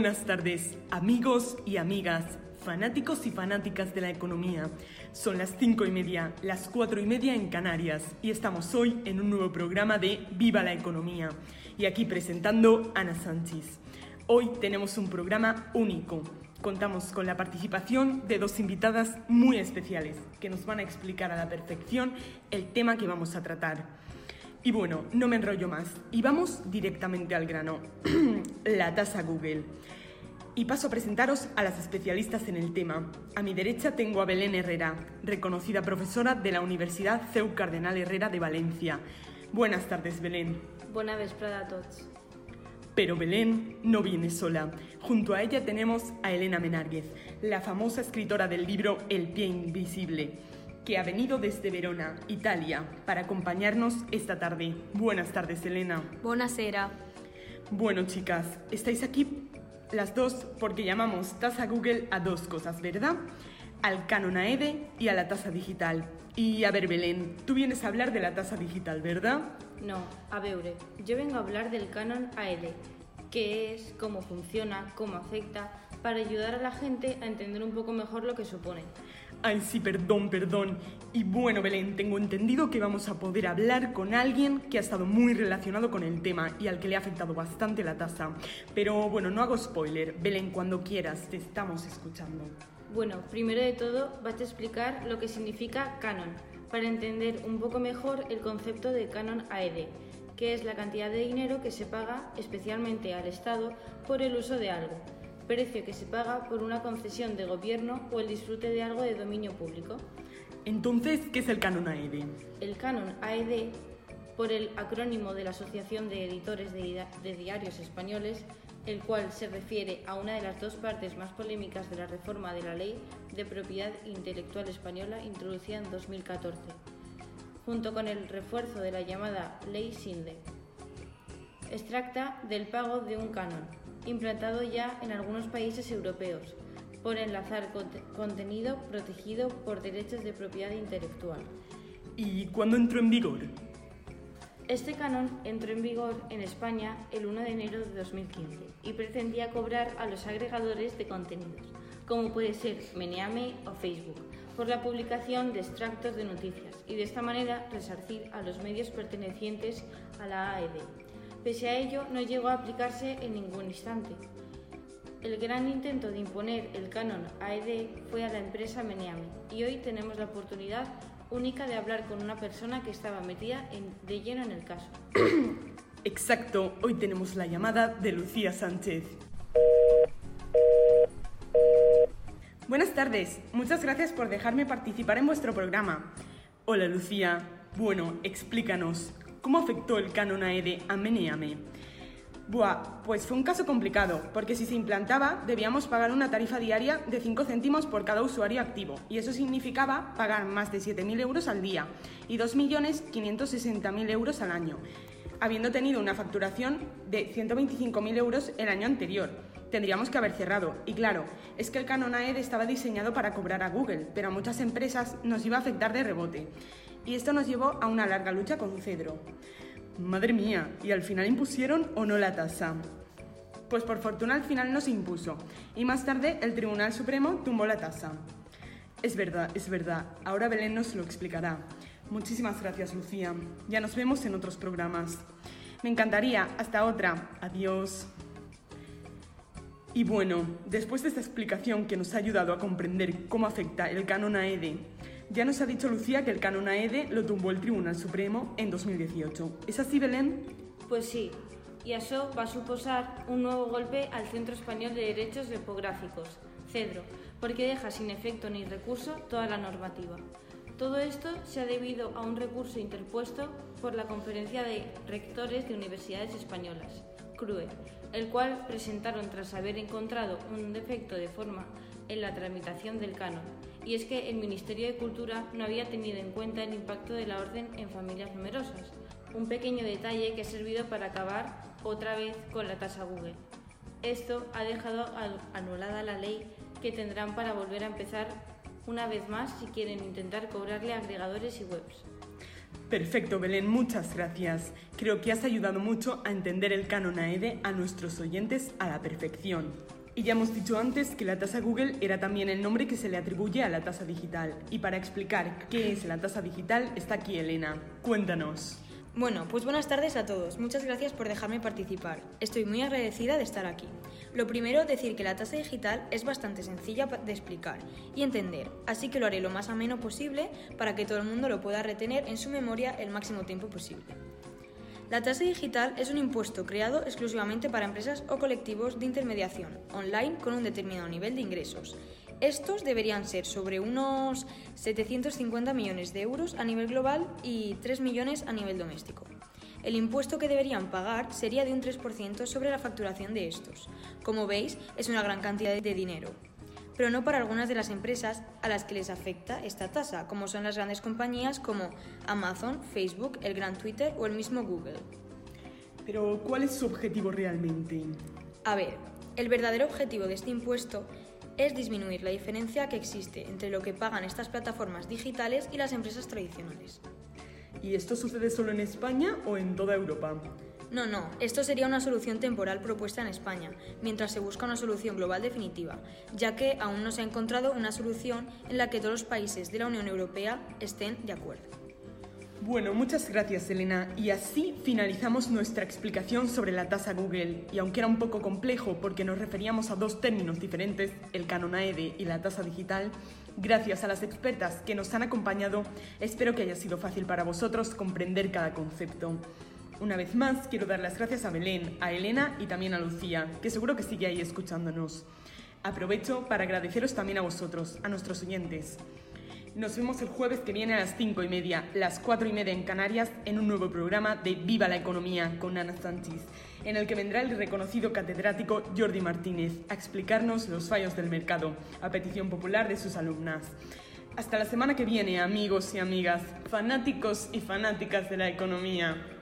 Buenas tardes, amigos y amigas, fanáticos y fanáticas de la economía. Son las cinco y media, las cuatro y media en Canarias y estamos hoy en un nuevo programa de Viva la Economía. Y aquí presentando Ana Sánchez. Hoy tenemos un programa único. Contamos con la participación de dos invitadas muy especiales que nos van a explicar a la perfección el tema que vamos a tratar. Y bueno, no me enrollo más y vamos directamente al grano. la tasa Google. Y paso a presentaros a las especialistas en el tema. A mi derecha tengo a Belén Herrera, reconocida profesora de la Universidad CEU Cardenal Herrera de Valencia. Buenas tardes, Belén. Buenas vesprada a todos. Pero Belén no viene sola. Junto a ella tenemos a Elena Menárguez, la famosa escritora del libro El pie invisible, que ha venido desde Verona, Italia, para acompañarnos esta tarde. Buenas tardes, Elena. Buonasera. Bueno, chicas, estáis aquí las dos porque llamamos tasa Google a dos cosas, ¿verdad? Al canon AEDE y a la tasa digital. Y a ver, Belén, tú vienes a hablar de la tasa digital, ¿verdad? No, a veure, yo vengo a hablar del canon AED, qué es, cómo funciona, cómo afecta, para ayudar a la gente a entender un poco mejor lo que supone. Ay, sí, perdón, perdón. Y bueno, Belén, tengo entendido que vamos a poder hablar con alguien que ha estado muy relacionado con el tema y al que le ha afectado bastante la tasa. Pero bueno, no hago spoiler. Belén, cuando quieras, te estamos escuchando. Bueno, primero de todo, vas a explicar lo que significa canon, para entender un poco mejor el concepto de canon AED, que es la cantidad de dinero que se paga especialmente al Estado por el uso de algo precio que se paga por una concesión de gobierno o el disfrute de algo de dominio público. Entonces, ¿qué es el canon AED? El canon AED, por el acrónimo de la Asociación de Editores de, Diarios Españoles, el cual se refiere a una de las dos partes más polémicas de la reforma de la Ley de Propiedad Intelectual Española introducida en 2014, junto con el refuerzo de la llamada Ley SINDE. Extracta del pago de un canon, implantado ya en algunos países europeos, por enlazar contenido protegido por derechos de propiedad intelectual. ¿Y cuándo entró en vigor? Este canon entró en vigor en España el 1 de enero de 2015 y pretendía cobrar a los agregadores de contenidos, como puede ser Meneame o Facebook, por la publicación de extractos de noticias y de esta manera resarcir a los medios pertenecientes a la AED Pese a ello, no llegó a aplicarse en ningún instante. El gran intento de imponer el canon AED fue a la empresa Meneame y hoy tenemos la oportunidad única de hablar con una persona que estaba metida de lleno en el caso. Exacto, hoy tenemos la llamada de Lucía Sánchez. Buenas tardes, muchas gracias por dejarme participar en vuestro programa. Hola Lucía, bueno, explícanos, ¿Cómo afectó el canon AED a Meneame? Buah, pues fue un caso complicado, porque si se implantaba debíamos pagar una tarifa diaria de 5 céntimos por cada usuario activo, y eso significaba pagar más de 7.000 euros al día y 2.560.000 euros al año, habiendo tenido una facturación de 125.000 euros el año anterior. Tendríamos que haber cerrado, y claro, es que el canon AED estaba diseñado para cobrar a Google, pero a muchas empresas nos iba a afectar de rebote y esto nos llevó a una larga lucha con Cedro. Madre mía, ¿y al final impusieron o no la tasa? Pues por fortuna al final no se impuso y más tarde el Tribunal Supremo tumbó la tasa. Es verdad, es verdad. Ahora Belén nos lo explicará. Muchísimas gracias, Lucía. Ya nos vemos en otros programas. Me encantaría. Hasta otra. Adiós. Y bueno, después de esta explicación que nos ha ayudado a comprender cómo afecta el canon AED ya nos ha dicho Lucía que el canon AED lo tumbó el Tribunal Supremo en 2018. ¿Es así, Belén? Pues sí, y eso va a suposar un nuevo golpe al Centro Español de Derechos Depográficos, CEDRO, porque deja sin efecto ni recurso toda la normativa. Todo esto se ha debido a un recurso interpuesto por la Conferencia de Rectores de Universidades Españolas, CRUE, el cual presentaron tras haber encontrado un defecto de forma en la tramitación del canon y es que el Ministerio de Cultura no había tenido en cuenta el impacto de la orden en familias numerosas, un pequeño detalle que ha servido para acabar otra vez con la tasa Google. Esto ha dejado anulada la ley que tendrán para volver a empezar una vez más si quieren intentar cobrarle agregadores y webs. Perfecto, Belén, muchas gracias. Creo que has ayudado mucho a entender el canon AEDE a nuestros oyentes a la perfección. Y ya hemos dicho antes que la tasa Google era también el nombre que se le atribuye a la tasa digital. Y para explicar qué es la tasa digital está aquí Elena. Cuéntanos. Bueno, pues buenas tardes a todos. Muchas gracias por dejarme participar. Estoy muy agradecida de estar aquí. Lo primero, decir que la tasa digital es bastante sencilla de explicar y entender, así que lo haré lo más ameno posible para que todo el mundo lo pueda retener en su memoria el máximo tiempo posible. La tasa digital es un impuesto creado exclusivamente para empresas o colectivos de intermediación online con un determinado nivel de ingresos. Estos deberían ser sobre unos 750 millones de euros a nivel global y 3 millones a nivel doméstico. El impuesto que deberían pagar sería de un 3% sobre la facturación de estos. Como veis, es una gran cantidad de dinero pero no para algunas de las empresas a las que les afecta esta tasa, como son las grandes compañías como Amazon, Facebook, el gran Twitter o el mismo Google. Pero, ¿cuál es su objetivo realmente? A ver, el verdadero objetivo de este impuesto es disminuir la diferencia que existe entre lo que pagan estas plataformas digitales y las empresas tradicionales. ¿Y esto sucede solo en España o en toda Europa? No, no, esto sería una solución temporal propuesta en España, mientras se busca una solución global definitiva, ya que aún no se ha encontrado una solución en la que todos los países de la Unión Europea estén de acuerdo. Bueno, muchas gracias Elena. Y así finalizamos nuestra explicación sobre la tasa Google. Y aunque era un poco complejo porque nos referíamos a dos términos diferentes, el canon AED y la tasa digital, gracias a las expertas que nos han acompañado, espero que haya sido fácil para vosotros comprender cada concepto. Una vez más, quiero dar las gracias a Belén, a Elena y también a Lucía, que seguro que sigue ahí escuchándonos. Aprovecho para agradeceros también a vosotros, a nuestros oyentes. Nos vemos el jueves que viene a las cinco y media, las cuatro y media en Canarias, en un nuevo programa de Viva la Economía con Ana Sánchez, en el que vendrá el reconocido catedrático Jordi Martínez a explicarnos los fallos del mercado, a petición popular de sus alumnas. Hasta la semana que viene, amigos y amigas, fanáticos y fanáticas de la economía.